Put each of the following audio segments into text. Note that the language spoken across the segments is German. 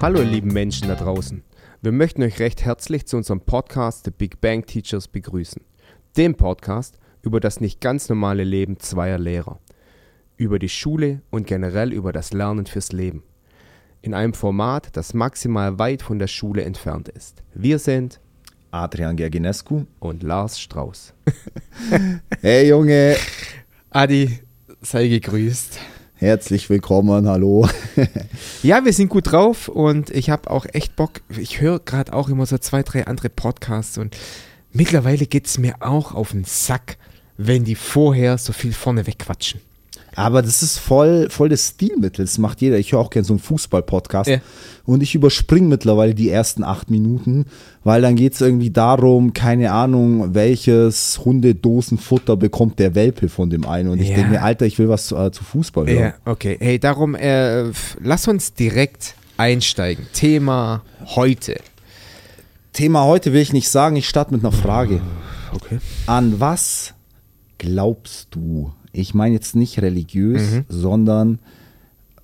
Hallo lieben Menschen da draußen. Wir möchten euch recht herzlich zu unserem Podcast The Big Bang Teachers begrüßen. Dem Podcast über das nicht ganz normale Leben zweier Lehrer. Über die Schule und generell über das Lernen fürs Leben. In einem Format, das maximal weit von der Schule entfernt ist. Wir sind Adrian Gerginescu. und Lars Strauß. Hey Junge, Adi, sei gegrüßt. herzlich willkommen, hallo. Ja, wir sind gut drauf und ich habe auch echt Bock. Ich höre gerade auch immer so zwei, drei andere Podcasts und mittlerweile geht es mir auch auf den Sack, wenn die vorher so viel vorne wegquatschen. Aber das ist voll, voll das Stilmittel, das macht jeder. Ich höre auch gerne so einen Fußball-Podcast Ja. und ich überspringe mittlerweile die ersten acht Minuten, weil dann geht es irgendwie darum, keine Ahnung, welches Hundedosenfutter bekommt der Welpe von dem einen. Und ich Ja. denke mir, Alter, ich will was zu, äh, zu Fußball hören. Ja, okay. Hey, darum, äh, lass uns direkt einsteigen. Thema heute. Thema heute will ich nicht sagen, ich starte mit einer Frage. Okay. An was glaubst du? Ich meine jetzt nicht religiös, Mhm. sondern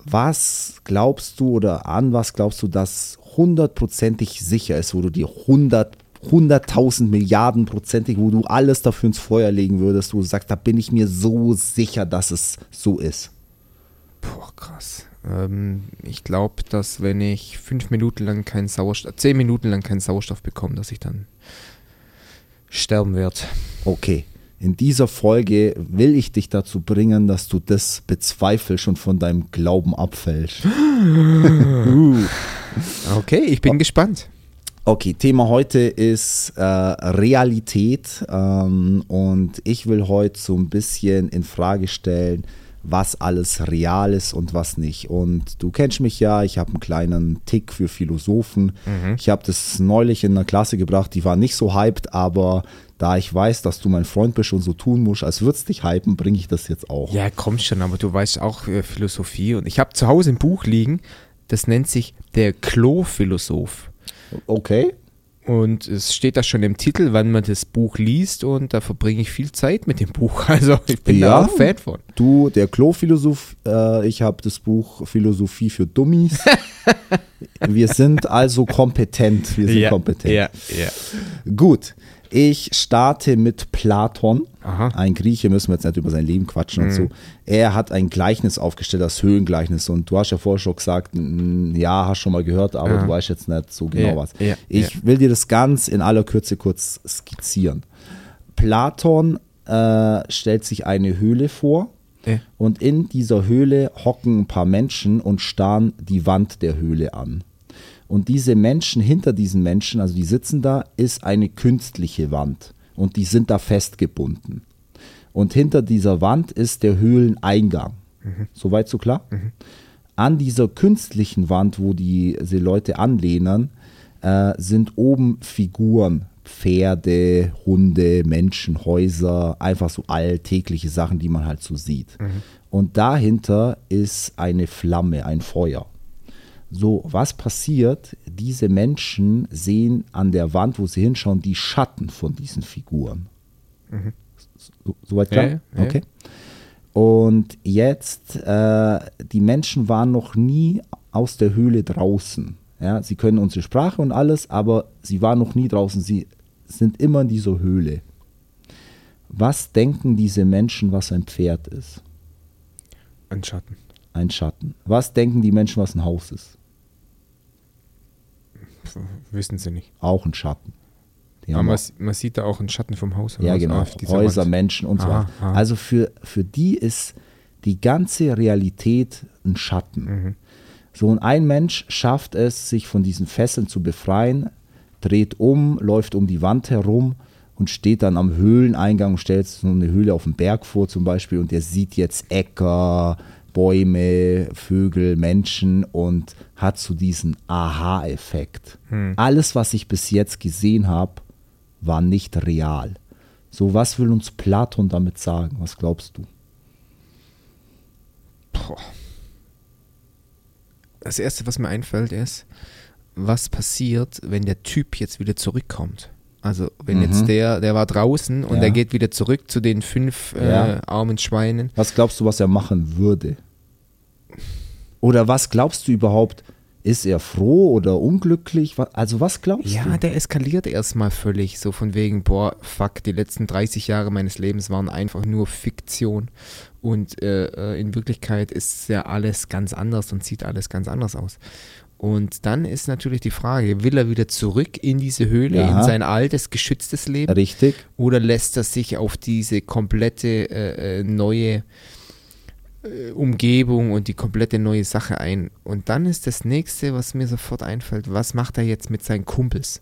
was glaubst du oder an was glaubst du, dass hundertprozentig sicher ist, wo du dir hundert, hunderttausend Milliarden prozentig, wo du alles dafür ins Feuer legen würdest, wo du sagst, da bin ich mir so sicher, dass es so ist. Boah, krass. Ähm, ich glaube, dass wenn ich fünf Minuten lang keinen Sauerstoff, zehn Minuten lang keinen Sauerstoff bekomme, dass ich dann sterben werde. Okay. In dieser Folge will ich dich dazu bringen, dass du das bezweifelst und von deinem Glauben abfällst. Okay, ich bin gespannt. Okay, Thema heute ist äh, Realität ähm, und ich will heute so ein bisschen in Frage stellen, was alles real ist und was nicht. Und du kennst mich ja, ich habe einen kleinen Tick für Philosophen. Ich habe das neulich in einer Klasse gebracht, die war nicht so hyped, aber da ich weiß, dass du mein Freund bist und so tun musst, als würdest dich hypen, bringe ich das jetzt auch. Ja, komm schon, aber du weißt auch äh, Philosophie. Und ich habe zu Hause ein Buch liegen, das nennt sich Der Klo-Philosoph. Okay. Und es steht da schon im Titel, wann man das Buch liest und da verbringe ich viel Zeit mit dem Buch. Also ich bin Ja. da auch Fan von. Du, der Klo-Philosoph, äh, ich habe das Buch Philosophie für Dummies. Wir sind also kompetent. Wir sind kompetent. ja, ja. Gut, ich starte mit Platon. Aha. Ein Grieche, müssen wir jetzt nicht über sein Leben quatschen und so. Er hat ein Gleichnis aufgestellt, das Höhlengleichnis. Und du hast ja vorher schon gesagt, ja, hast schon mal gehört, aber Ja. du weißt jetzt nicht so genau Ja, was. ja, ich will dir das ganz in aller Kürze kurz skizzieren. Platon äh, stellt sich eine Höhle vor. Und in dieser Höhle hocken ein paar Menschen und starren die Wand der Höhle an. Und diese Menschen, hinter diesen Menschen, also die sitzen da, ist eine künstliche Wand. Und die sind da festgebunden. Und hinter dieser Wand ist der Höhleneingang. Soweit so klar? An dieser künstlichen Wand, wo die, diese Leute anlehnen, äh, sind oben Figuren. Pferde, Hunde, Menschen, Häuser, einfach so alltägliche Sachen, die man halt so sieht. Und dahinter ist eine Flamme, ein Feuer. So, was passiert? Diese Menschen sehen an der Wand, wo sie hinschauen, die Schatten von diesen Figuren. So, soweit klar? Ja, ja, ja. Okay. Und jetzt, äh, die Menschen waren noch nie aus der Höhle draußen. Ja, sie können unsere Sprache und alles, aber sie waren noch nie draußen. Sie sind immer in dieser Höhle. Was denken diese Menschen, was ein Pferd ist? Ein Schatten. Ein Schatten. Was denken die Menschen, was ein Haus ist? Wissen sie nicht. Auch ein Schatten. Aber man, man sieht da auch einen Schatten vom Haus. Ja, genau. Häuser, Wand. Menschen und so weiter. Also für, für die ist die ganze Realität ein Schatten. Mhm. So, und ein Mensch schafft es, sich von diesen Fesseln zu befreien, dreht um, läuft um die Wand herum und steht dann am Höhleneingang und stellt sich so eine Höhle auf dem Berg vor zum Beispiel und der sieht jetzt Äcker, Bäume, Vögel, Menschen und hat so diesen Aha-Effekt. Alles, was ich bis jetzt gesehen habe, war nicht real. So, was will uns Platon damit sagen? Was glaubst du? Boah. Das Erste, was mir einfällt, ist, was passiert, wenn der Typ jetzt wieder zurückkommt? Also wenn jetzt der, der war draußen und Mhm. Ja. der geht wieder zurück zu den fünf Ja. äh, armen Schweinen. Was glaubst du, was er machen würde? Oder was glaubst du überhaupt? Ist er froh oder unglücklich? Also was glaubst Ja, du? der eskaliert erstmal völlig, so von wegen, boah, fuck, die letzten 30 Jahre meines Lebens waren einfach nur Fiktion und äh, äh, in Wirklichkeit ist ja alles ganz anders und sieht alles ganz anders aus. Und dann ist natürlich die Frage, will er wieder zurück in diese Höhle, Ja. in sein altes, geschütztes Leben? Richtig. Oder lässt er sich auf diese komplette äh, äh, neue Umgebung und die komplette neue Sache ein? Und dann ist das nächste, was mir sofort einfällt, was macht er jetzt mit seinen Kumpels?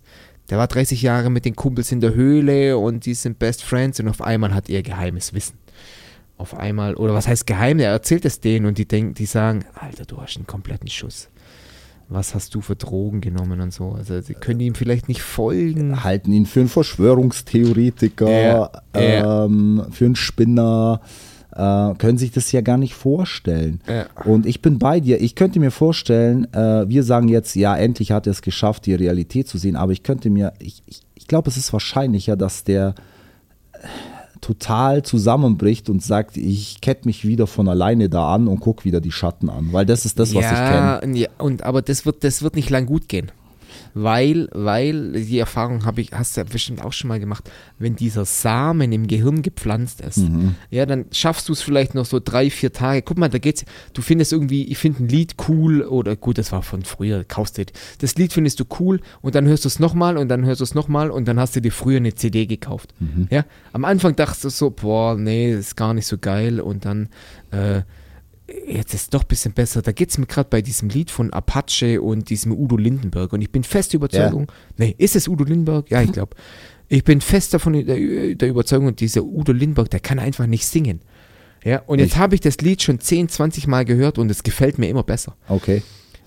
Der war 30 Jahre mit den Kumpels in der Höhle und die sind Best Friends und auf einmal hat er geheimes Wissen. Auf einmal, oder was heißt geheim? Er erzählt es denen und die denken, die sagen, Alter, du hast einen kompletten Schuss. Was hast du für Drogen genommen und so? Also sie können ihm vielleicht nicht folgen. Halten ihn für einen Verschwörungstheoretiker, Ja, ja. Ähm, für einen Spinner. Äh, können sich das ja gar nicht vorstellen. Ja. Und ich bin bei dir. Ich könnte mir vorstellen, äh, wir sagen jetzt, ja, endlich hat er es geschafft, die Realität zu sehen. Aber ich könnte mir, ich, ich, ich glaube, es ist wahrscheinlicher, dass der äh, total zusammenbricht und sagt, ich kette mich wieder von alleine da an und gucke wieder die Schatten an. Weil das ist das, was ich kenne. ja, ja, und aber das wird, das wird nicht lang gut gehen. Weil, weil die Erfahrung habe ich, hast du ja bestimmt auch schon mal gemacht, wenn dieser Samen im Gehirn gepflanzt ist, Mhm. ja, dann schaffst du es vielleicht noch so drei, vier Tage. Guck mal, da geht's, du findest irgendwie, ich finde ein Lied cool oder gut, das war von früher, kaufst du, das Lied findest du cool und dann hörst du es nochmal und dann hörst du es nochmal und dann hast du dir früher eine CD gekauft. Mhm. Ja, am Anfang dachtest du so, boah, nee, das ist gar nicht so geil und dann, äh, jetzt ist es doch ein bisschen besser. Da geht es mir gerade bei diesem Lied von Apache und diesem Udo Lindenberg. Und ich bin fest der Überzeugung, nee, ist es Udo Lindenberg? Ja, ich glaube. Ich bin fest davon der, der Überzeugung, und dieser Udo Lindenberg, der kann einfach nicht singen. Ja, und jetzt Ich- habe ich das Lied schon 10, 20 Mal gehört und es gefällt mir immer besser. Okay.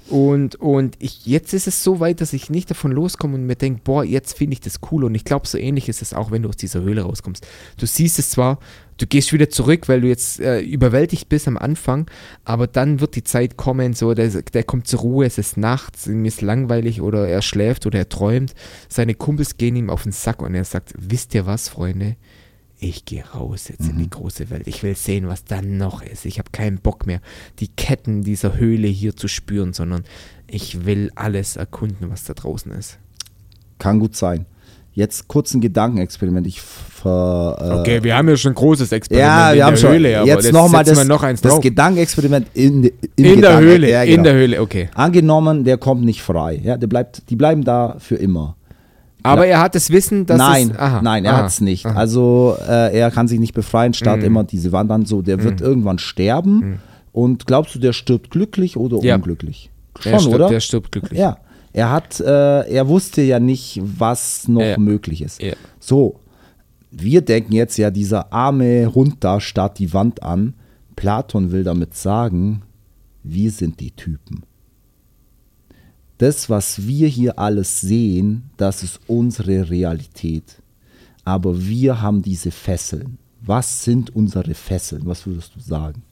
Und, und ich, jetzt ist es so weit, dass ich nicht davon loskomme und mir denke, boah, jetzt finde ich das cool. Und ich glaube, so ähnlich ist es auch, wenn du aus dieser Höhle rauskommst. Du siehst es zwar, du gehst wieder zurück, weil du jetzt äh, überwältigt bist am Anfang, aber dann wird die Zeit kommen, so, der, der kommt zur Ruhe, es ist nachts, ihm ist langweilig oder er schläft oder er träumt. Seine Kumpels gehen ihm auf den Sack und er sagt, wisst ihr was, Freunde? Ich gehe raus jetzt in die große Welt. Ich will sehen, was da noch ist. Ich habe keinen Bock mehr, die Ketten dieser Höhle hier zu spüren, sondern ich will alles erkunden, was da draußen ist. Kann gut sein. Jetzt kurz ein Gedankenexperiment. Ich ver, äh, wir haben ja schon ein großes Experiment Ja, wir haben schon. jetzt nochmal das, noch eins das drauf. Gedankenexperiment in, im in der Höhle, Ja, in genau. der Höhle, okay. Angenommen, der kommt nicht frei. Ja, der bleibt, die bleiben da für immer. Aber er hat das Wissen, dass nein, es, aha, nein, er hat es nicht. aha. Mhm. Also äh, er kann sich nicht befreien, starrt immer diese Wand an. So, der wird irgendwann sterben. Und glaubst du, der stirbt glücklich oder Ja. unglücklich? Schon, er stirbt, oder? Der stirbt glücklich. Ja. Er hat, äh, er wusste ja nicht, was noch Ja. möglich ist. Ja. So, wir denken jetzt ja, dieser arme Hund da starrt die Wand an. Platon will damit sagen, wir sind die Typen. Das, was wir hier alles sehen, das ist unsere Realität. Aber wir haben diese Fesseln. Was sind unsere Fesseln? Was würdest du sagen?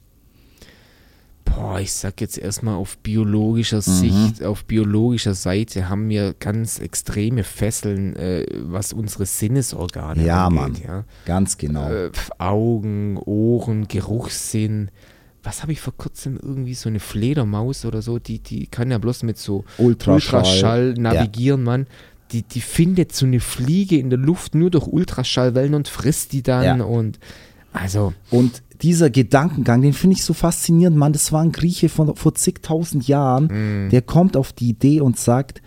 Boah, ich sag jetzt erstmal auf biologischer Mhm. Sicht, auf biologischer Seite haben wir ganz extreme Fesseln, äh, was unsere Sinnesorgane Ja, angeht. Mann. Ja. Ganz genau. Äh, Augen, Ohren, Geruchssinn. Was habe ich vor kurzem irgendwie so eine Fledermaus oder so, die, die kann ja bloß mit so Ultraschall. Ultraschall navigieren, Mann. Die, die findet so eine Fliege in der Luft nur durch Ultraschallwellen und frisst die dann Ja. und also Und dieser Gedankengang, den finde ich so faszinierend, Mann. Das war ein Grieche von vor zigtausend Jahren, der kommt auf die Idee und sagt,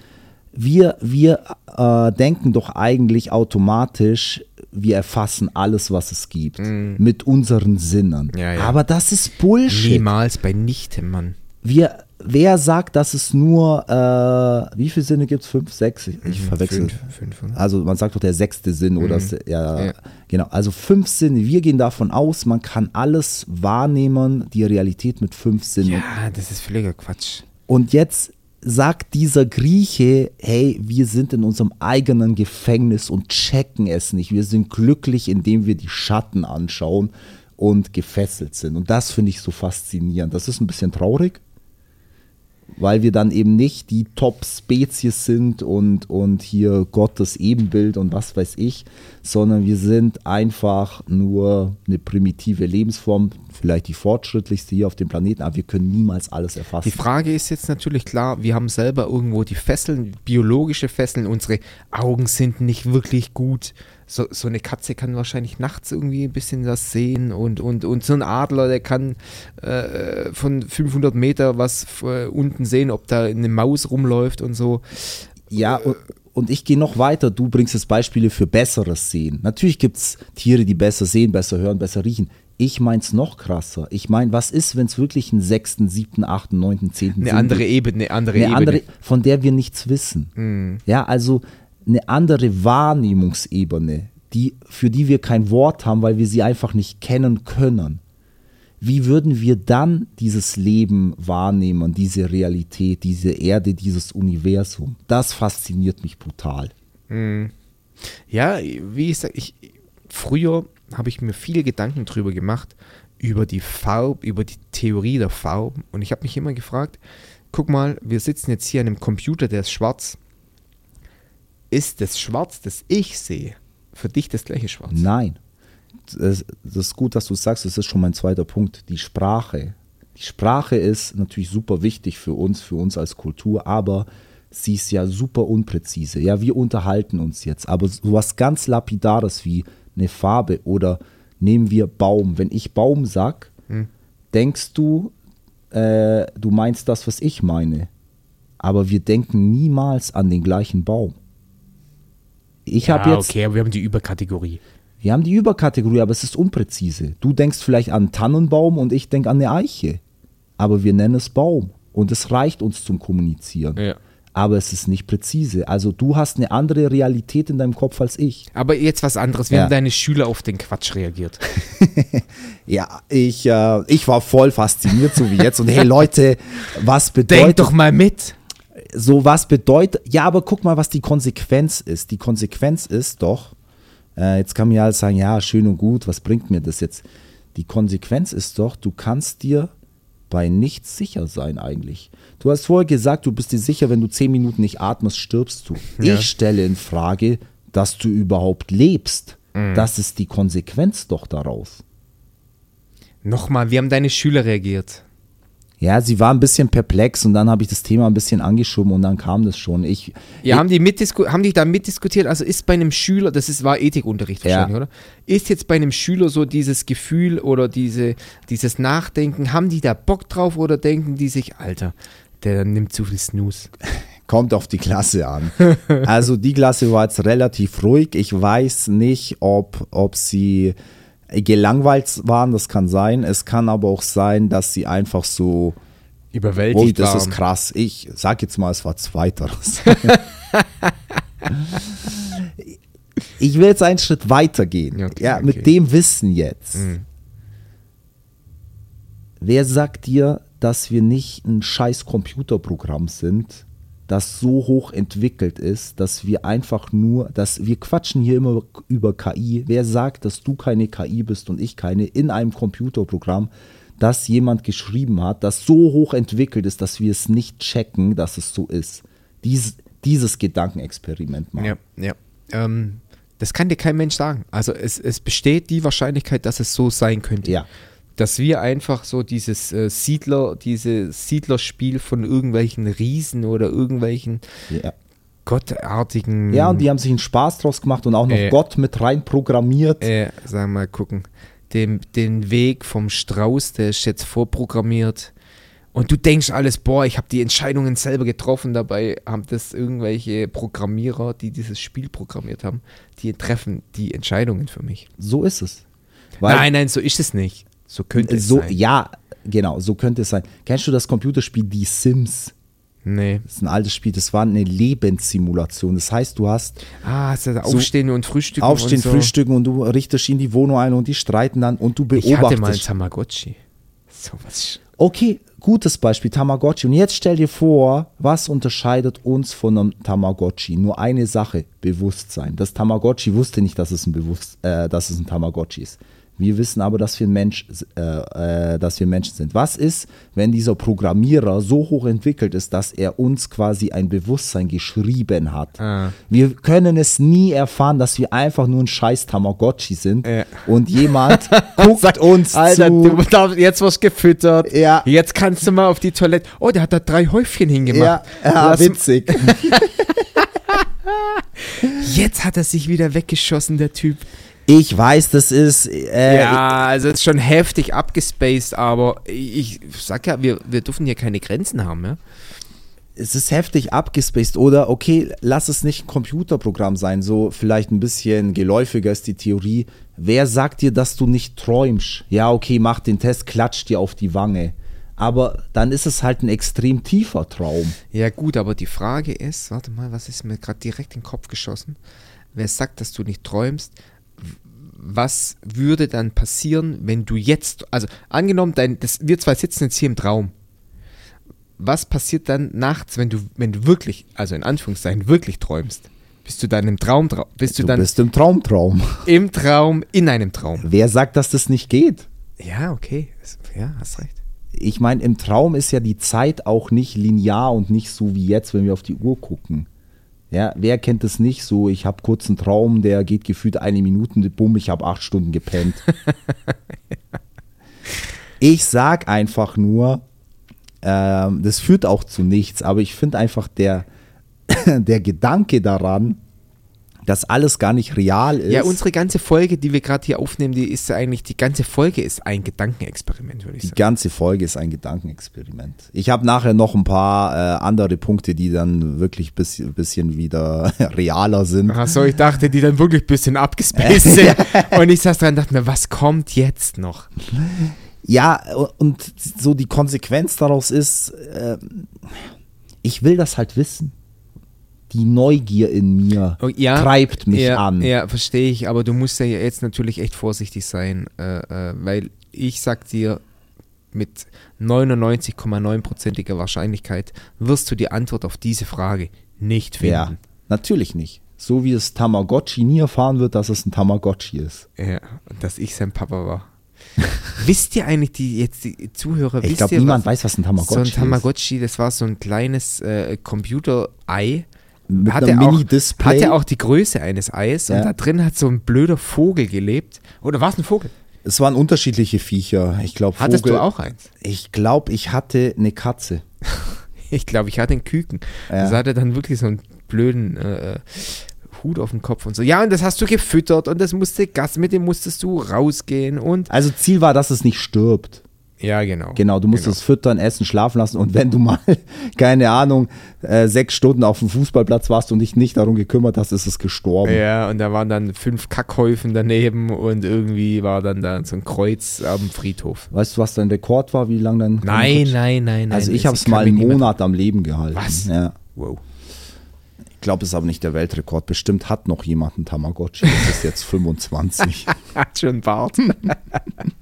wir, wir äh, denken doch eigentlich automatisch, wir erfassen alles, was es gibt, mit unseren Sinnen. Ja, ja. Aber das ist Bullshit. niemals bei Nichtem, Mann. Wir, wer sagt, dass es nur, äh, wie viele Sinne gibt es? Fünf, sechs? Ich, ich verwechsel. Mhm, Fünf, fünf, oder? Also man sagt doch der sechste Sinn oder s- ja, Mhm. Ja. genau. Also fünf Sinne. Wir gehen davon aus, man kann alles wahrnehmen, die Realität mit fünf Sinnen. Ja, das ist völliger Quatsch. Und jetzt sagt dieser Grieche, hey, wir sind in unserem eigenen Gefängnis und checken es nicht. Wir sind glücklich, indem wir die Schatten anschauen und gefesselt sind. Und das finde ich so faszinierend. Das ist ein bisschen traurig. Weil wir dann eben nicht die Top-Spezies sind und, und hier Gottes Ebenbild und was weiß ich, sondern wir sind einfach nur eine primitive Lebensform, vielleicht die fortschrittlichste hier auf dem Planeten, aber wir können niemals alles erfassen. Die Frage ist jetzt natürlich klar, wir haben selber irgendwo die Fesseln, biologische Fesseln, unsere Augen sind nicht wirklich gut. So, so eine Katze kann wahrscheinlich nachts irgendwie ein bisschen das sehen und, und, und so ein Adler, der kann äh, von 500 Meter was äh, unten sehen, ob da eine Maus rumläuft und so. Ja, und, und ich gehe noch weiter. Du bringst jetzt Beispiele für besseres Sehen. Natürlich gibt es Tiere, die besser sehen, besser hören, besser riechen. Ich meine es noch krasser. Ich meine, was ist, wenn es wirklich einen sechsten, siebten, achten, neunten, zehnten Eine andere? Ebene, eine andere eine Ebene. andere, von der wir nichts wissen. Ja, also eine andere Wahrnehmungsebene, die, für die wir kein Wort haben, weil wir sie einfach nicht kennen können. Wie würden wir dann dieses Leben wahrnehmen, diese Realität, diese Erde, dieses Universum? Das fasziniert mich brutal. Ja, wie ich sage, ich, früher habe ich mir viele Gedanken drüber gemacht, über die Farbe, über die Theorie der Farben. Und ich habe mich immer gefragt, guck mal, wir sitzen jetzt hier an einem Computer, der ist schwarz. Ist das Schwarz, das ich sehe, für dich das gleiche Schwarz? Nein. Das, ist gut, dass du es sagst, das ist schon mein zweiter Punkt. Die Sprache. Die Sprache ist natürlich super wichtig für uns, für uns als Kultur, aber sie ist ja super unpräzise. Ja, wir unterhalten uns jetzt, aber sowas ganz Lapidares wie eine Farbe oder nehmen wir Baum. Wenn ich Baum sag, denkst du, äh, du meinst das, was ich meine. Aber wir denken niemals an den gleichen Baum. Ich habe jetzt okay, aber wir haben die Überkategorie. wir haben die Überkategorie, aber es ist unpräzise. Du denkst vielleicht an Tannenbaum und ich denke an eine Eiche. Aber wir nennen es Baum. Und es reicht uns zum Kommunizieren. Ja. Aber es ist nicht präzise. Also du hast eine andere Realität in deinem Kopf als ich. Aber jetzt was anderes. Wie Ja. haben deine Schüler auf den Quatsch reagiert? Ja, ich, äh, ich war voll fasziniert, so wie jetzt. Und hey Leute, was Denk bedeutet doch mal mit. So was bedeutet, ja, aber guck mal, was die Konsequenz ist. Die Konsequenz ist doch, äh, jetzt kann mir alles sagen, ja, schön und gut, was bringt mir das jetzt? Die Konsequenz ist doch, du kannst dir bei nichts sicher sein eigentlich. Du hast vorher gesagt, du bist dir sicher, wenn du zehn Minuten nicht atmest, stirbst du. Ja. Ich stelle in Frage, dass du überhaupt lebst. Das ist die Konsequenz doch daraus. Nochmal, wie haben deine Schüler reagiert? Ja, sie war ein bisschen perplex und dann habe ich das Thema ein bisschen angeschoben und dann kam das schon. Ich, Ja, haben die, mitdisku haben die da mitdiskutiert? Also ist bei einem Schüler, das ist, war Ethikunterricht Ja. wahrscheinlich, oder? Ist jetzt bei einem Schüler so dieses Gefühl oder diese, dieses Nachdenken, haben die da Bock drauf oder denken die sich, Alter, der nimmt zu viel Snooze? Kommt auf die Klasse an. Also die Klasse war jetzt relativ ruhig. Ich weiß nicht, ob, ob sie gelangweilt waren, das kann sein. Es kann aber auch sein, dass sie einfach so, Überwältigt ui, das waren. ist krass. Ich sag jetzt mal, es war zweiteres. ich will jetzt einen Schritt weiter gehen. Okay, ja, mit okay. dem Wissen jetzt. Mhm. Wer sagt dir, dass wir nicht ein scheiß Computerprogramm sind, das so hoch entwickelt ist, dass wir einfach nur, dass wir quatschen hier immer über KI. Wer sagt, dass du keine KI bist und ich keine in einem Computerprogramm, das jemand geschrieben hat, das so hoch entwickelt ist, dass wir es nicht checken, dass es so ist. Dies, dieses Gedankenexperiment machen. Ja, ja. Ähm, das kann dir kein Mensch sagen. Also es, es besteht die Wahrscheinlichkeit, dass es so sein könnte. Ja. Dass wir einfach so dieses äh, Siedler, dieses Siedlerspiel von irgendwelchen Riesen oder irgendwelchen Ja. gottartigen, ja, und die haben sich einen Spaß draus gemacht und auch noch Äh. Gott mit rein programmiert. äh, sagen wir mal gucken, den, den Weg vom Strauß, der ist jetzt vorprogrammiert. Und du denkst alles, boah, ich habe die Entscheidungen selber getroffen, dabei haben das irgendwelche Programmierer, die dieses Spiel programmiert haben, die treffen die Entscheidungen für mich. So ist es. Weil- nein, nein, so ist es nicht. So könnte es so, sein. Ja, genau, so könnte es sein. Kennst du das Computerspiel Die Sims? Nee. Das ist ein altes Spiel, das war eine Lebenssimulation. Das heißt, du hast Ah, hast du Aufstehen und Frühstücken Aufstehen, und so. Frühstücken und du richtest in die Wohnung ein und die streiten dann und du Ich hatte mal ein beobachtest. Tamagotchi. So was. Okay, gutes Beispiel, Tamagotchi. Und jetzt stell dir vor, was unterscheidet uns von einem Tamagotchi? Nur eine Sache, Bewusstsein. Das Tamagotchi wusste nicht, dass es ein, Bewusst äh, dass es ein Tamagotchi ist. Wir wissen aber, dass wir, Mensch, äh, äh, dass wir Menschen sind. Was ist, wenn dieser Programmierer so hoch entwickelt ist, dass er uns quasi ein Bewusstsein geschrieben hat? Ah. Wir können es nie erfahren, dass wir einfach nur ein scheiß Tamagotchi sind Ja. und jemand guckt uns Alter, zu. du darfst, jetzt wirst gefüttert. Ja. Jetzt kannst du mal auf die Toilette. Oh, der hat da drei Häufchen hingemacht. ja, ja witzig. Jetzt hat er sich wieder weggeschossen, der Typ. Ich weiß, das ist. Äh, ja, also ist schon heftig abgespaced, aber ich, ich sag ja, wir, wir dürfen hier keine Grenzen haben, ja? es ist heftig abgespaced oder okay, lass es nicht ein Computerprogramm sein, so vielleicht ein bisschen geläufiger ist die Theorie. Wer sagt dir, dass du nicht träumst? Ja, okay, mach den Test, klatsch dir auf die Wange. Aber dann ist es halt ein extrem tiefer Traum. Ja, gut, aber die Frage ist, warte mal, was ist mir gerade direkt in den Kopf geschossen? Wer sagt, dass du nicht träumst? Was würde dann passieren, wenn du jetzt, also angenommen, dein, das, wir zwei sitzen jetzt hier im Traum. Was passiert dann nachts, wenn du, wenn du wirklich, also in Anführungszeichen, wirklich träumst? Bist du dann im Traum, trau- bist du, Du dann bist im Traumtraum. im Traum, in einem Traum? Wer sagt, dass das nicht geht? Ja, okay. Ja, hast recht. Ich meine, im Traum ist ja die Zeit auch nicht linear und nicht so wie jetzt, wenn wir auf die Uhr gucken. Ja, wer kennt es nicht so? Ich habe kurz einen Traum, der geht gefühlt eine Minute, bumm, ich habe acht Stunden gepennt. ich sag einfach nur, ähm, das führt auch zu nichts, aber ich finde einfach der, der Gedanke daran, dass alles gar nicht real ist. Ja, unsere ganze Folge, die wir gerade hier aufnehmen, die ist eigentlich, die ganze Folge ist ein Gedankenexperiment, würde ich Die sagen. ganze Folge ist ein Gedankenexperiment. Ich habe nachher noch ein paar äh, andere Punkte, die dann wirklich ein bisschen, bisschen wieder realer sind. Achso, ich dachte, die dann wirklich ein bisschen abgespaced sind. Und ich saß dran und dachte mir, was kommt jetzt noch? Ja, und so die Konsequenz daraus ist, äh, ich will das halt wissen. Die Neugier in mir Oh, ja, treibt mich ja, an. Ja, verstehe ich, aber du musst ja jetzt natürlich echt vorsichtig sein, äh, äh, weil ich sag dir, mit 99,9%iger Wahrscheinlichkeit wirst du die Antwort auf diese Frage nicht finden. Ja, natürlich nicht. So wie es Tamagotchi nie erfahren wird, dass es ein Tamagotchi ist. Ja, und dass ich sein Papa war. wisst ihr eigentlich, die jetzt die Zuhörer, Ich wisst glaube, ihr, niemand was- weiß, was ein Tamagotchi So ein ist. Tamagotchi, das war so ein kleines äh, Computerei. Mit hatte einem auch, Mini-Display. hatte auch die Größe eines Eis Ja. und da drin hat so ein blöder Vogel gelebt. Oder war es ein Vogel? Es waren unterschiedliche Viecher. Ich glaube, Hattest Vogel. du auch eins? Ich glaube, ich hatte eine Katze. Ich glaube, ich hatte einen Küken. Ja. Das hatte dann wirklich so einen blöden äh, Hut auf dem Kopf und so. Ja, und das hast du gefüttert und das musste Gas, mit dem musstest du rausgehen und. Also Ziel war, dass es nicht stirbt. Ja, genau. Genau, du musst es füttern, essen, schlafen lassen und wenn du mal, keine Ahnung, äh, sechs Stunden auf dem Fußballplatz warst und dich nicht darum gekümmert hast, ist es gestorben. Ja, und da waren dann fünf Kackhäufen daneben und irgendwie war dann da so ein Kreuz am Friedhof. Weißt du, was dein Rekord war, wie lange dein Nein, nein, nein, nein. Also ich habe es mal einen Monat am Leben gehalten. Was? Ja. Wow. Ich glaube, es ist aber nicht der Weltrekord. Bestimmt hat noch jemand einen Tamagotchi. Das ist jetzt 25. Hat schon Bart.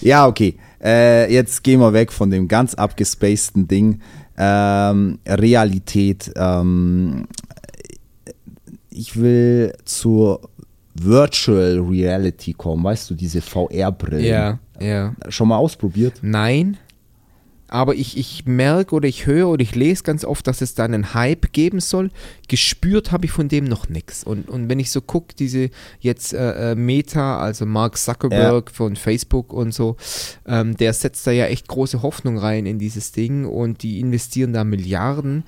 ja, okay. Äh, jetzt gehen wir weg von dem ganz abgespaceden Ding. Ähm, Realität. Ähm, ich will zur Virtual Reality kommen. Weißt du, diese VR-Brillen. ja, ja. Schon mal ausprobiert? Nein. Aber ich, ich merke oder ich höre oder ich lese ganz oft, dass es da einen Hype geben soll. Gespürt habe ich von dem noch nichts. Und, und wenn ich so gucke, diese jetzt äh, äh, Meta, also Mark Zuckerberg von Facebook und so, ähm, der setzt da ja echt große Hoffnung rein in dieses Ding und die investieren da Milliarden.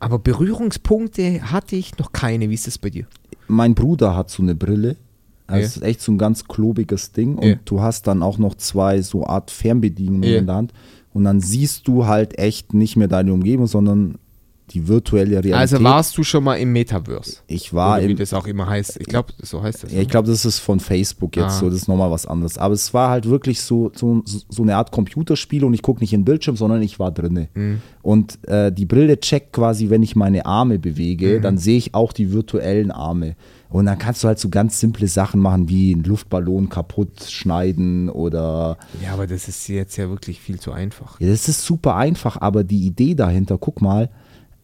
Aber Berührungspunkte hatte ich noch keine. Wie ist das bei dir? Mein Bruder hat so eine Brille. Also Ja. Es ist echt so ein ganz klobiges Ding. Und Ja. du hast dann auch noch zwei so Art Fernbedienungen Ja. in der Hand. Und dann siehst du halt echt nicht mehr deine Umgebung, sondern die virtuelle Realität. Also warst du schon mal im Metaverse? ich war Oder wie im, das auch immer heißt. Ich glaube, so heißt das. Ja, ich ne? glaube, das ist von Facebook jetzt Ah. so, das ist nochmal was anderes. Aber es war halt wirklich so, so, so eine Art Computerspiel und ich gucke nicht in den Bildschirm, sondern ich war drinne. Mhm. Und äh, die Brille checkt quasi, wenn ich meine Arme bewege, Mhm. dann sehe ich auch die virtuellen Arme. Und dann kannst du halt so ganz simple Sachen machen, wie einen Luftballon kaputt schneiden oder. Ja, aber das ist jetzt ja wirklich viel zu einfach. Ja, das ist super einfach, aber die Idee dahinter, guck mal,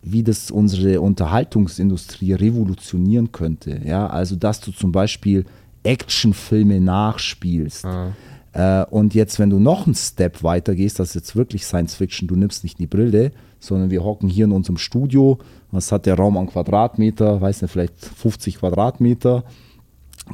wie das unsere Unterhaltungsindustrie revolutionieren könnte. Ja, also dass du zum Beispiel Actionfilme nachspielst. Ah. Äh, und jetzt, wenn du noch einen Step weiter gehst, das ist jetzt wirklich Science Fiction, du nimmst nicht die Brille, sondern wir hocken hier in unserem Studio. Was hat der Raum an Quadratmeter? Weiß nicht, vielleicht 50 Quadratmeter.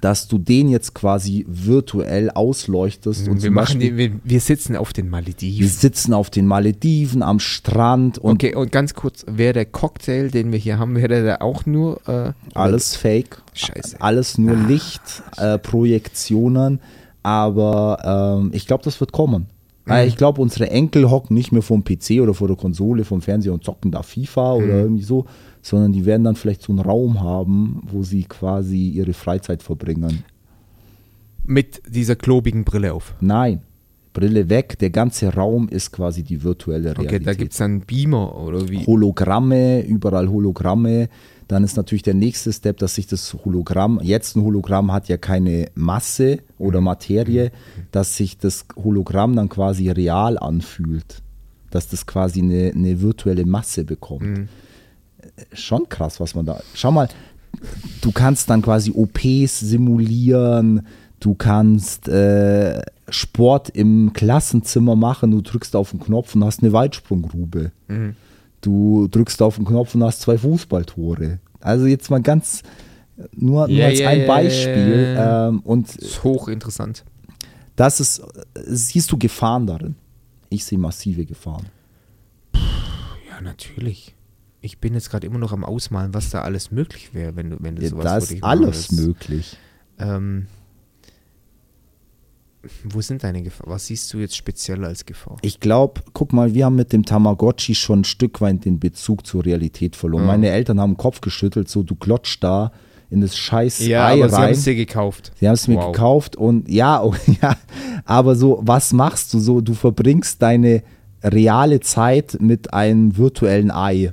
Dass du den jetzt quasi virtuell ausleuchtest. und wir, machen Beispiel, die, wir, wir sitzen auf den wir Malediven. sitzen auf den Malediven am Strand und Okay, und ganz kurz, wäre der Cocktail, den wir hier haben, wäre der auch nur äh, alles fake. Scheiße. Alles nur Licht, äh, Projektionen. Aber ähm, ich glaube, das wird kommen. Äh, Ich glaube, unsere Enkel hocken nicht mehr vom PC oder vor der Konsole, vom Fernseher und zocken da FIFA oder irgendwie so, sondern die werden dann vielleicht so einen Raum haben, wo sie quasi ihre Freizeit verbringen. mit dieser klobigen Brille auf. Nein, Brille weg, der ganze Raum ist quasi die virtuelle Okay, Realität. da gibt es dann Beamer oder wie? Hologramme, überall Hologramme. Dann ist natürlich der nächste Step, dass sich das Hologramm, jetzt ein Hologramm hat ja keine Masse oder Materie, dass sich das Hologramm dann quasi real anfühlt. Dass das quasi eine, eine virtuelle Masse bekommt. Schon krass, was man da. Schau mal, du kannst dann quasi OPs simulieren, du kannst äh, Sport im Klassenzimmer machen, du drückst auf den Knopf und hast eine Weitsprunggrube. Du drückst auf den Knopf und hast zwei Fußballtore. Also jetzt mal ganz nur, nur Ja, als ja, ein Beispiel. ja. Ähm, und Das ist hochinteressant. das ist, siehst du Gefahren darin? Ich sehe massive Gefahren. Ja, natürlich. Ich bin jetzt gerade immer noch am Ausmalen, was da alles möglich wäre, wenn du, wenn du Ja, sowas da ist alles willst. möglich. Ähm, wo sind deine Gefahren? Was siehst du jetzt speziell als Gefahr? Ich glaube, guck mal, wir haben mit dem Tamagotchi schon ein Stück weit den Bezug zur Realität verloren. Ja. Meine Eltern haben den Kopf geschüttelt, so du klotzt da in das scheiß Ja, Ei aber sie haben rein. es dir gekauft. Sie haben es mir Wow. gekauft und ja, oh, ja, aber so, was machst du so? Du verbringst deine reale Zeit mit einem virtuellen Ei.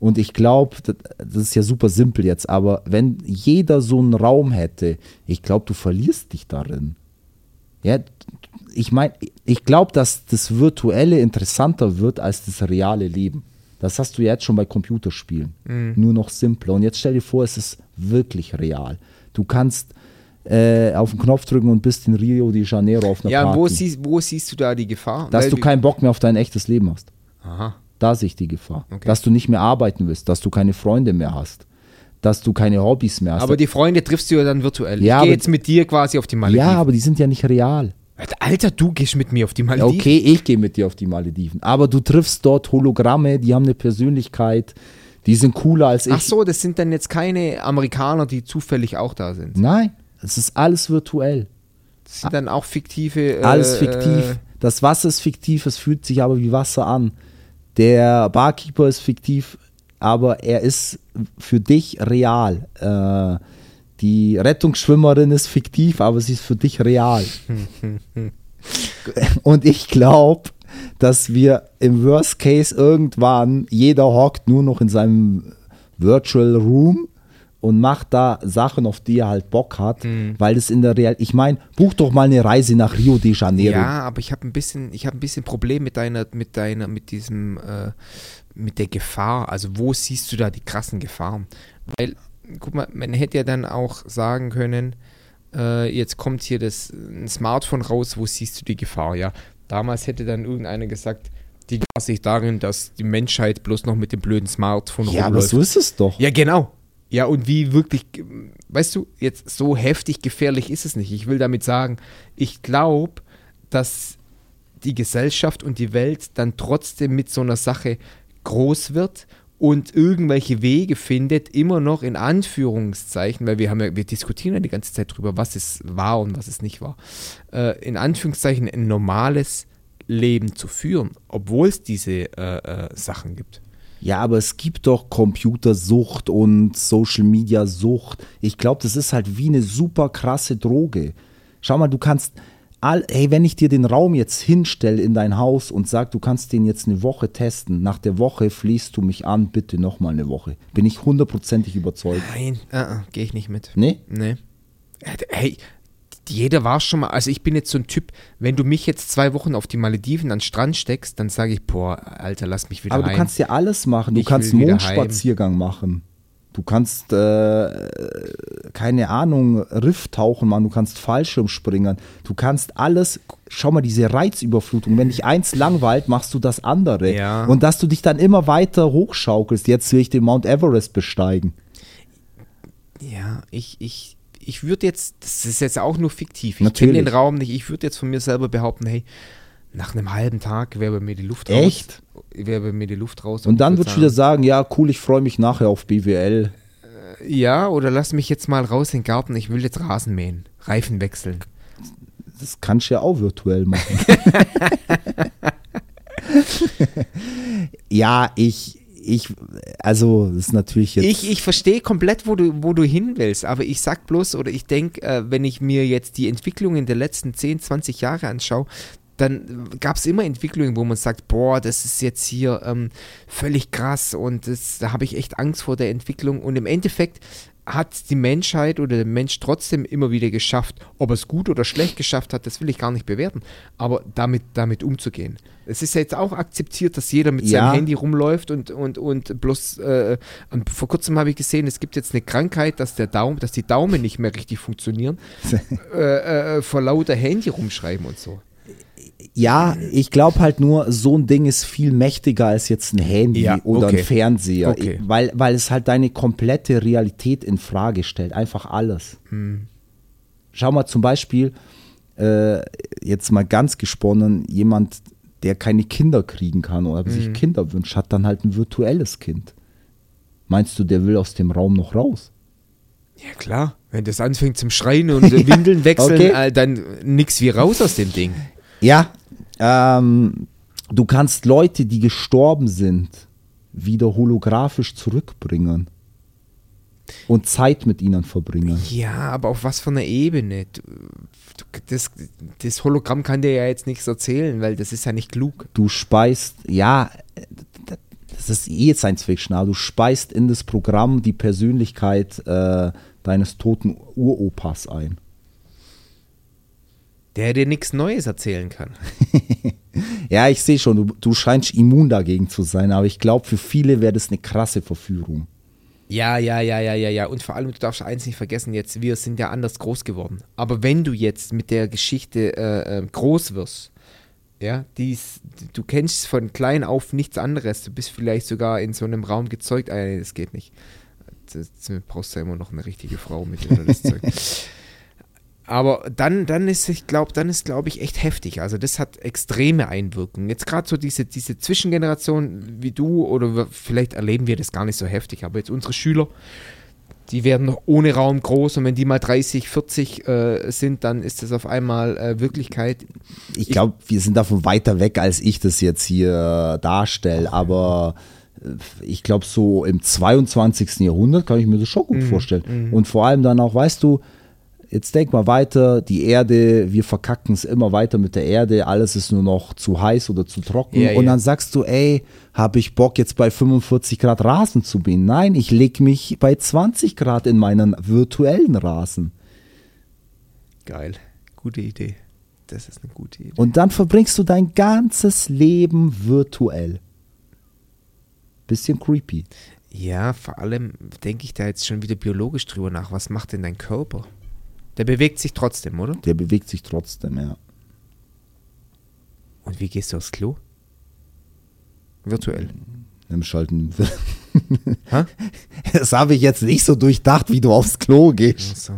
Und ich glaube, das ist ja super simpel jetzt, aber wenn jeder so einen Raum hätte, ich glaube, du verlierst dich darin. Ja, ich meine, ich glaube, dass das Virtuelle interessanter wird als das reale Leben. Das hast du jetzt schon bei Computerspielen. Nur noch simpler. Und jetzt stell dir vor, es ist wirklich real. Du kannst äh, auf den Knopf drücken und bist in Rio de Janeiro auf einer Ja, Party. wo siehst, wo siehst du da die Gefahr? dass Weil du keinen Bock mehr auf dein echtes Leben hast. Aha. Da sehe ich die Gefahr. Okay. Dass du nicht mehr arbeiten willst, dass du keine Freunde mehr hast, dass du keine Hobbys mehr hast. Aber die Freunde triffst du ja dann virtuell. Ja, ich gehe jetzt mit dir quasi auf die Malediven. ja, aber die sind ja nicht real. Alter, du gehst mit mir auf die Ja, Malediven. okay, ich gehe mit dir auf die Malediven. Aber du triffst dort Hologramme, die haben eine Persönlichkeit, die sind cooler als ich. Ach so, das sind dann jetzt keine Amerikaner, die zufällig auch da sind. Nein, es ist alles virtuell. Das sind dann auch fiktive. Äh, Alles fiktiv. Das Wasser ist fiktiv, es fühlt sich aber wie Wasser an. Der Barkeeper ist fiktiv, aber er ist für dich real. Äh, die Rettungsschwimmerin ist fiktiv, aber sie ist für dich real. Und ich glaube, dass wir im Worst Case irgendwann, jeder hockt nur noch in seinem Virtual Room und macht da Sachen, auf die er halt Bock hat, weil es in der Real, ich meine, buch doch mal eine Reise nach Rio de Janeiro. Ja, aber ich habe ein bisschen, ich habe ein bisschen Problem mit deiner, mit deiner, mit diesem, äh, mit der Gefahr. Also wo siehst du da die krassen Gefahren? Weil, guck mal, man hätte ja dann auch sagen können, äh, jetzt kommt hier das ein Smartphone raus, wo siehst du die Gefahr? Ja, damals hätte dann irgendeiner gesagt, die Gefahr sich darin, dass die Menschheit bloß noch mit dem blöden Smartphone Ja, aber rumläuft. so ist es doch. Ja, genau. Ja, und wie wirklich, weißt du, jetzt so heftig gefährlich ist es nicht. Ich will damit sagen, ich glaube, dass die Gesellschaft und die Welt dann trotzdem mit so einer Sache groß wird und irgendwelche Wege findet, immer noch in Anführungszeichen, weil wir haben ja, wir diskutieren ja die ganze Zeit drüber, was ist wahr und was ist nicht wahr, äh, in Anführungszeichen ein normales Leben zu führen, obwohl es diese äh, äh, Sachen gibt. Ja, aber es gibt doch Computersucht und Social Media Sucht. Ich glaube, das ist halt wie eine super krasse Droge. Schau mal, du kannst all, ey, wenn ich dir den Raum jetzt hinstelle in dein Haus und sag, du kannst den jetzt eine Woche testen, nach der Woche fließt du mich an, bitte nochmal eine Woche. Bin ich hundertprozentig überzeugt. Nein, uh -uh, gehe ich nicht mit. Nee? Nee. Hey, jeder war schon mal, also ich bin jetzt so ein Typ, wenn du mich jetzt zwei Wochen auf die Malediven an den Strand steckst, dann sage ich, boah, Alter, lass mich wieder Aber heim. du kannst ja alles machen. Du Ich kannst Mondspaziergang machen. Du kannst, äh, keine Ahnung, Rifftauchen machen. Du kannst Fallschirmspringen. Du kannst alles. Schau mal, diese Reizüberflutung. Wenn dich eins langweilt, machst du das andere. Ja. Und dass du dich dann immer weiter hochschaukelst. Jetzt will ich den Mount Everest besteigen. Ja, ich, ich, ich würde jetzt, das ist jetzt auch nur fiktiv, ich Natürlich. kenne den Raum nicht, ich würde jetzt von mir selber behaupten, hey, nach einem halben Tag wäre bei mir die Luft raus. Echt? Wäre bei mir die Luft raus. Und dann ich würd würdest du wieder sagen, ja, cool, ich freue mich nachher auf BWL. Ja, oder lass mich jetzt mal raus in den Garten, ich will jetzt Rasen mähen, Reifen wechseln. Das kannst du ja auch virtuell machen. ja, ich, ich, also, das ist natürlich jetzt. Ich, ich verstehe komplett, wo du, wo du hin willst, aber ich sag bloß, oder ich denke, äh, wenn ich mir jetzt die Entwicklungen der letzten 10, 20 Jahre anschaue, dann gab es immer Entwicklungen, wo man sagt, boah, das ist jetzt hier ähm, völlig krass und das, da habe ich echt Angst vor der Entwicklung. Und im Endeffekt hat die Menschheit oder der Mensch trotzdem immer wieder geschafft. Ob er es gut oder schlecht geschafft hat, das will ich gar nicht bewerten. Aber damit, damit umzugehen. Es ist ja jetzt auch akzeptiert, dass jeder mit Ja. seinem Handy rumläuft und, und, und bloß, äh, und vor kurzem habe ich gesehen, es gibt jetzt eine Krankheit, dass der Daumen, dass die Daumen nicht mehr richtig funktionieren, äh, äh, vor lauter Handy rumschreiben und so. Ja, ich glaube halt nur, so ein Ding ist viel mächtiger als jetzt ein Handy Ja, oder okay. ein Fernseher, Okay. weil, weil es halt deine komplette Realität in Frage stellt, einfach alles. Hm. Schau mal zum Beispiel, äh, jetzt mal ganz gesponnen, jemand, der keine Kinder kriegen kann oder Hm. sich Kinder wünscht, hat dann halt ein virtuelles Kind. Meinst du, der will aus dem Raum noch raus? Ja klar, wenn das anfängt zum Schreien und Windeln wechseln, okay. äh, dann nix wie raus aus dem Ding. Ja, ähm, du kannst Leute, die gestorben sind, wieder holographisch zurückbringen und Zeit mit ihnen verbringen. Ja, aber auf was für einer Ebene? Das, das Hologramm kann dir ja jetzt nichts erzählen, weil das ist ja nicht klug. Du speist, ja, das ist eh Science Fiction, aber du speist in das Programm die Persönlichkeit äh, deines toten Uropas ein. Der dir nichts Neues erzählen kann. Ja, ich sehe schon, du, du scheinst immun dagegen zu sein, aber ich glaube, für viele wäre das eine krasse Verführung. Ja, ja, ja, ja, ja, ja. Und vor allem, du darfst eins nicht vergessen, jetzt, wir sind ja anders groß geworden. Aber wenn du jetzt mit der Geschichte äh, äh, groß wirst, ja, dies, du kennst von klein auf nichts anderes, du bist vielleicht sogar in so einem Raum gezeugt, ah, nee, das geht nicht. Das brauchst du ja immer noch eine richtige Frau, mit der du das Zeug. Aber dann, dann ist, ich glaube, dann ist, glaube ich, echt heftig. Also das hat extreme Einwirkungen. Jetzt gerade so diese, diese Zwischengeneration wie du, oder wir- vielleicht erleben wir das gar nicht so heftig, aber jetzt unsere Schüler, die werden noch ohne Raum groß und wenn die mal 30, 40 äh, sind, dann ist das auf einmal äh, Wirklichkeit. Ich glaube, wir sind davon weiter weg, als ich das jetzt hier darstelle, aber äh, ich glaube, so im 22. Jahrhundert kann ich mir das schon gut vorstellen. Und vor allem dann auch, weißt du, jetzt denk mal weiter, die Erde, wir verkacken es immer weiter mit der Erde, alles ist nur noch zu heiß oder zu trocken. Ja, und ja. dann sagst du, ey, habe ich Bock jetzt bei 45 Grad Rasen zu mähen? Nein, ich leg mich bei 20 Grad in meinen virtuellen Rasen. Geil. Gute Idee. Das ist eine gute Idee. Und dann verbringst du dein ganzes Leben virtuell. Bisschen creepy. Ja, vor allem denke ich da jetzt schon wieder biologisch drüber nach. Was macht denn dein Körper? Der bewegt sich trotzdem, oder? Der bewegt sich trotzdem, ja. Und wie gehst du aufs Klo? Virtuell. Nimm schalten. Das habe ich jetzt nicht so durchdacht, wie du aufs Klo gehst. So.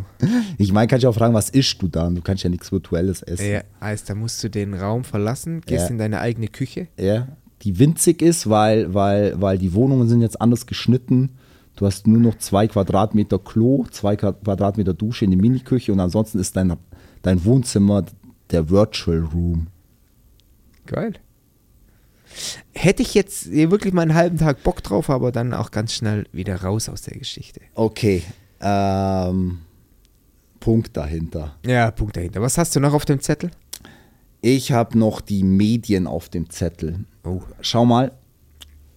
Ich meine, kannst du auch fragen, was isst du dann? Du kannst ja nichts Virtuelles essen. Ja, heißt, da musst du den Raum verlassen, gehst Ja. in deine eigene Küche. Ja. Die winzig ist, weil, weil, weil die Wohnungen sind jetzt anders geschnitten. Du hast nur noch zwei Quadratmeter Klo, zwei Quadratmeter Dusche in die Miniküche und ansonsten ist dein, dein Wohnzimmer der Virtual Room. Geil. Hätte ich jetzt wirklich mal einen halben Tag Bock drauf, aber dann auch ganz schnell wieder raus aus der Geschichte. Okay. Ähm, Punkt dahinter. Ja, Punkt dahinter. Was hast du noch auf dem Zettel? Ich habe noch die Medien auf dem Zettel. Oh. Schau mal,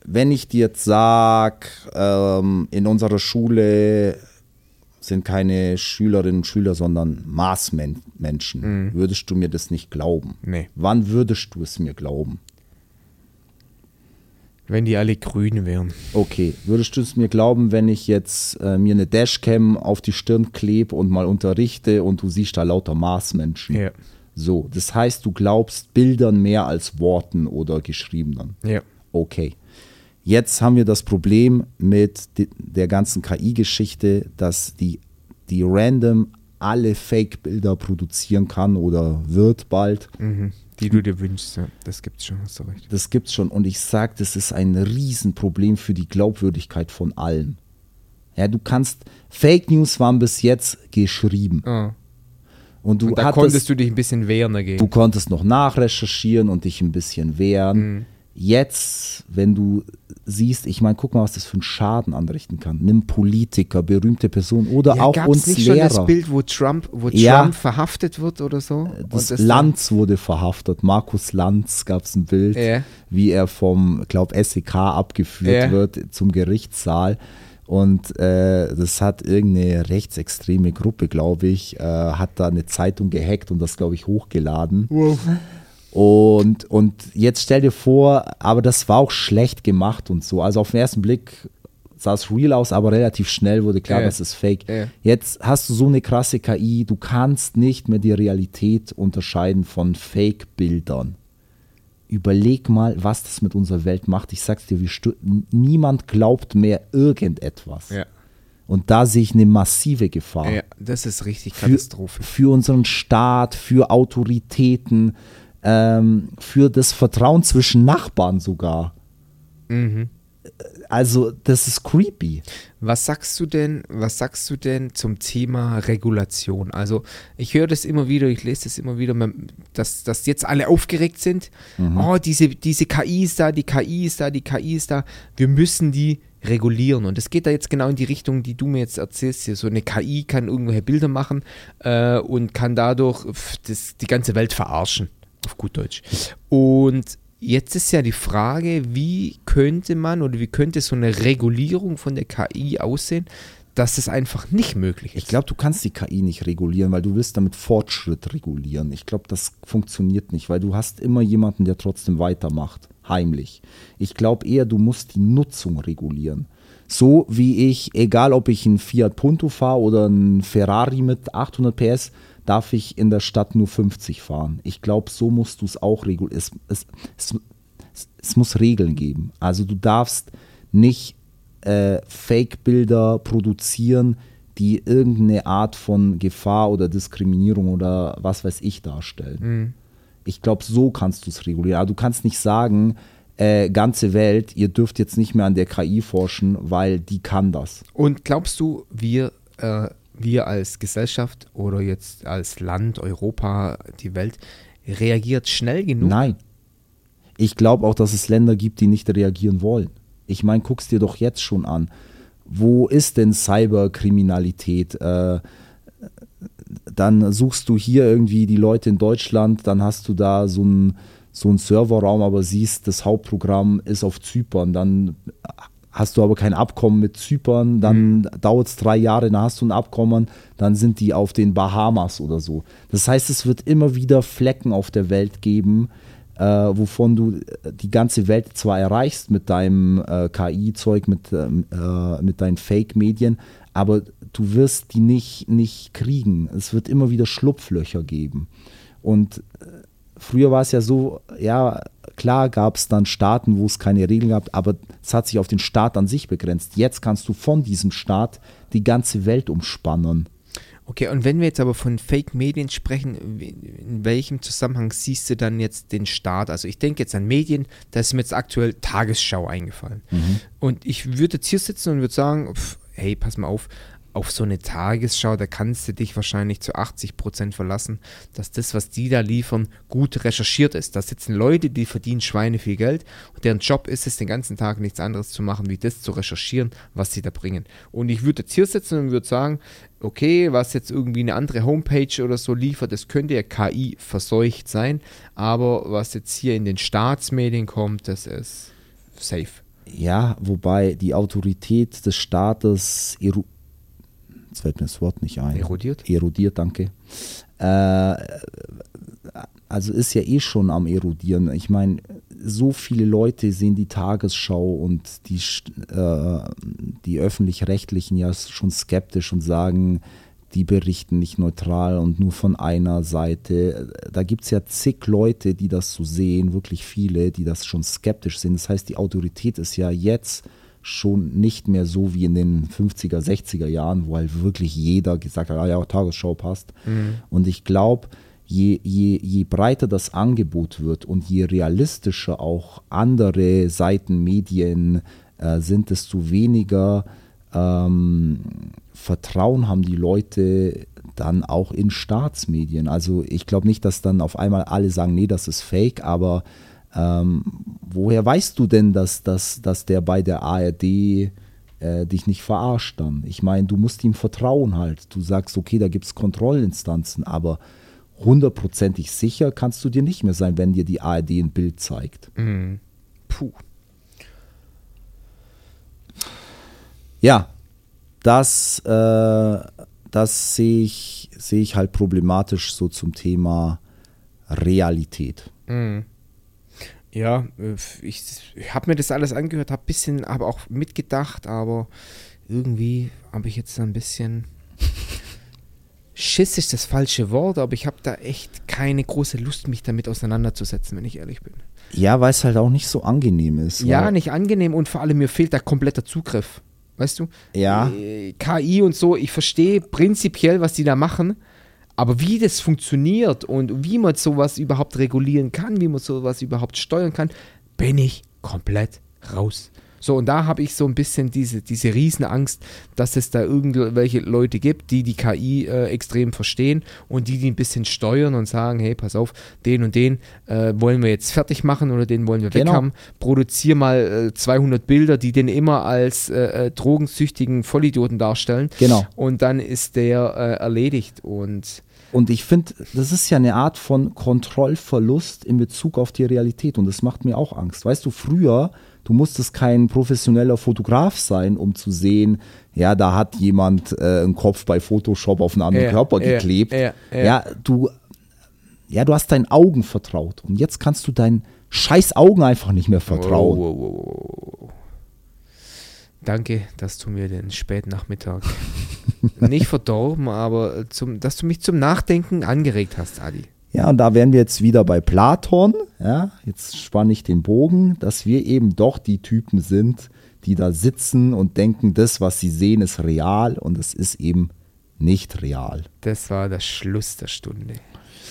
wenn ich dir jetzt sage, ähm, in unserer Schule sind keine Schülerinnen und Schüler, sondern Maßmenschen, würdest du mir das nicht glauben? Nee. Wann würdest du es mir glauben? Wenn die alle grün wären. Okay, würdest du es mir glauben, wenn ich jetzt äh, mir eine Dashcam auf die Stirn klebe und mal unterrichte und du siehst da lauter Marsmenschen? Ja. So, das heißt, du glaubst Bildern mehr als Worten oder Geschriebenen. Ja. Okay. Jetzt haben wir das Problem mit der ganzen KI-Geschichte, dass die, die random alle Fake-Bilder produzieren kann oder wird bald. Mhm. Die du dir wünschst, ja. Das gibt's schon, hast du recht. Das gibt's schon. Und ich sage, das ist ein Riesenproblem für die Glaubwürdigkeit von allem. Ja, du kannst, Fake News waren bis jetzt geschrieben. Ah. Und du Und da hattest, konntest du dich ein bisschen wehren dagegen. du konntest noch nachrecherchieren und dich ein bisschen wehren. Mhm. Jetzt, wenn du siehst, ich meine, guck mal, was das für einen Schaden anrichten kann. Nimm Politiker, berühmte Personen oder ja, auch gab's uns nicht schon Lehrer. das Bild, wo Trump, wo Ja. Trump verhaftet wird oder so? Das Und Lanz wurde verhaftet. Markus Lanz gab es ein Bild, Ja. wie er vom, glaub SEK abgeführt wird zum Gerichtssaal. Und äh, das hat irgendeine rechtsextreme Gruppe, glaube ich, äh, hat da eine Zeitung gehackt und das, glaube ich, hochgeladen. Und, und jetzt stell dir vor, aber das war auch schlecht gemacht und so. Also auf den ersten Blick sah es real aus, aber relativ schnell wurde klar, Ja. das ist fake. Ja. Jetzt hast du so eine krasse KI, du kannst nicht mehr die Realität unterscheiden von Fake-Bildern. Überleg mal, was das mit unserer Welt macht. Ich sag's dir, niemand glaubt mehr irgendetwas. Ja. Und da sehe ich eine massive Gefahr ja, das ist richtig für, Katastrophe. für unseren Staat, für Autoritäten, ähm, für das Vertrauen zwischen Nachbarn sogar. Mhm. Also, das ist creepy. Was sagst du denn, was sagst du denn zum Thema Regulation? Also ich höre das immer wieder, ich lese das immer wieder, dass, dass jetzt alle aufgeregt sind. Oh, diese, diese KI ist da, die KI ist da, die KI ist da. Wir müssen die regulieren. Und es geht da jetzt genau in die Richtung, die du mir jetzt erzählst. Hier, so eine KI kann irgendwelche Bilder machen äh, und kann dadurch das, die ganze Welt verarschen. Auf gut Deutsch. Und Jetzt ist ja die Frage, wie könnte man oder wie könnte so eine Regulierung von der KI aussehen, dass es einfach nicht möglich ist. Ich glaube, du kannst die KI nicht regulieren, weil du willst damit Fortschritt regulieren. Ich glaube, das funktioniert nicht, weil du hast immer jemanden, der trotzdem weitermacht, heimlich. Ich glaube eher, du musst die Nutzung regulieren. So wie ich, egal ob ich einen Fiat Punto fahre oder einen Ferrari mit 800 PS, darf ich in der Stadt nur 50 fahren. Ich glaube, so musst du es auch regulieren. Es, es, es, es, muss Regeln geben. Also du darfst nicht äh, Fake-Bilder produzieren, die irgendeine Art von Gefahr oder Diskriminierung oder was weiß ich darstellen. Ich glaube, so kannst du es regulieren. Aber du kannst nicht sagen, äh, ganze Welt, ihr dürft jetzt nicht mehr an der KI forschen, weil die kann das. Und glaubst du, wir, äh, wir als Gesellschaft oder jetzt als Land, Europa, die Welt, reagiert schnell genug? Nein. Ich glaube auch, dass es Länder gibt, die nicht reagieren wollen. Ich meine, guck's dir doch jetzt schon an. Wo ist denn Cyberkriminalität? Äh, dann suchst du hier irgendwie die Leute in Deutschland, dann hast du da so einen so einen Serverraum, aber siehst, das Hauptprogramm ist auf Zypern. Dann hast du aber kein Abkommen mit Zypern, dann Mhm. dauert es drei Jahre, dann hast du ein Abkommen, dann sind die auf den Bahamas oder so. Das heißt, es wird immer wieder Flecken auf der Welt geben, äh, wovon du die ganze Welt zwar erreichst mit deinem äh, KI-Zeug, mit, ähm, äh, mit deinen Fake-Medien, aber du wirst die nicht, nicht kriegen. Es wird immer wieder Schlupflöcher geben. Und äh, früher war es ja so, ja, klar gab es dann Staaten, wo es keine Regeln gab, aber es hat sich auf den Staat an sich begrenzt. Jetzt kannst du von diesem Staat die ganze Welt umspannen. Okay, und wenn wir jetzt aber von Fake-Medien sprechen, in welchem Zusammenhang siehst du dann jetzt den Staat? Also ich denke jetzt an Medien, da ist mir jetzt aktuell Tagesschau eingefallen. Und ich würde jetzt hier sitzen und würde sagen, pf, hey, pass mal auf, auf so eine Tagesschau, da kannst du dich wahrscheinlich zu 80 Prozent verlassen, dass das, was die da liefern, gut recherchiert ist. Da sitzen Leute, die verdienen Schweine viel Geld und deren Job ist es, den ganzen Tag nichts anderes zu machen, wie das zu recherchieren, was sie da bringen. Und ich würde jetzt hier sitzen und würde sagen, okay, was jetzt irgendwie eine andere Homepage oder so liefert, das könnte ja KI verseucht sein, aber was jetzt hier in den Staatsmedien kommt, das ist safe. Ja, wobei die Autorität des Staates Jetzt fällt mir das Wort nicht ein. Erodiert? Erodiert, danke. Äh, also ist ja eh schon am Erodieren. Ich meine, so viele Leute sehen die Tagesschau und die, äh, die öffentlich-rechtlichen ja schon skeptisch und sagen, die berichten nicht neutral und nur von einer Seite. Da gibt es ja zig Leute, die das so sehen, wirklich viele, die das schon skeptisch sind. Das heißt, die Autorität ist ja jetzt schon nicht mehr so wie in den 50er, 60er Jahren, wo halt wirklich jeder gesagt hat, ah ja, Tagesschau passt. Mhm. Und ich glaube, je, je, je breiter das Angebot wird und je realistischer auch andere Seiten, Medien äh, sind, desto weniger ähm, Vertrauen haben die Leute dann auch in Staatsmedien. Also ich glaube nicht, dass dann auf einmal alle sagen, nee, das ist fake, aber ähm, woher weißt du denn, dass, dass, dass der bei der ARD äh, dich nicht verarscht dann? Ich meine, du musst ihm vertrauen halt. Du sagst, okay, da gibt es Kontrollinstanzen, aber hundertprozentig sicher kannst du dir nicht mehr sein, wenn dir die ARD ein Bild zeigt. Mhm. Puh. Ja, das, äh, das sehe ich, seh ich halt problematisch so zum Thema Realität. Mhm. Ja, äh, ich, ich habe mir das alles angehört, habe ein bisschen, aber auch mitgedacht, aber irgendwie habe ich jetzt ein bisschen. Schiss ist das falsche Wort, aber ich habe da echt keine große Lust, mich damit auseinanderzusetzen, wenn ich ehrlich bin. Ja, weil es halt auch nicht so angenehm ist. Ja, nicht angenehm und vor allem mir fehlt da kompletter Zugriff. Weißt du? Ja. Äh, KI und so, ich verstehe prinzipiell, was die da machen, aber wie das funktioniert und wie man sowas überhaupt regulieren kann, wie man sowas überhaupt steuern kann, bin ich komplett raus. So, und da habe ich so ein bisschen diese, diese Riesenangst, dass es da irgendwelche Leute gibt, die die KI äh, extrem verstehen und die die ein bisschen steuern und sagen, hey, pass auf, den und den äh, wollen wir jetzt fertig machen oder den wollen wir genau. weg haben. Produzier mal äh, 200 Bilder, die den immer als äh, äh, drogensüchtigen Vollidioten darstellen. Genau. Und dann ist der äh, erledigt und und ich finde, das ist ja eine Art von Kontrollverlust in Bezug auf die Realität. Und das macht mir auch Angst. Weißt du, früher Du musstest kein professioneller Fotograf sein, um zu sehen, ja, da hat jemand äh, einen Kopf bei Photoshop auf einen anderen ja, Körper geklebt. Ja, ja, ja, du, ja, du hast deinen Augen vertraut und jetzt kannst du deinen scheiß Augen einfach nicht mehr vertrauen. Oh, oh, oh, Danke, dass du mir den Spätnachmittag nicht verdorben, aber zum, dass du mich zum Nachdenken angeregt hast, Adi. Ja, und da wären wir jetzt wieder bei Platon. Ja, jetzt spanne ich den Bogen, dass wir eben doch die Typen sind, die da sitzen und denken, das, was sie sehen, ist real und es ist eben nicht real. Das war der Schluss der Stunde.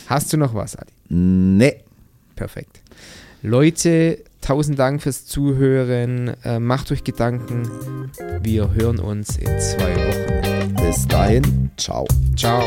Hast du noch was, Adi? Nee. Perfekt. Leute, tausend Dank fürs Zuhören. Äh, macht euch Gedanken. Wir hören uns in zwei Wochen. Bis dahin. Ciao. Ciao.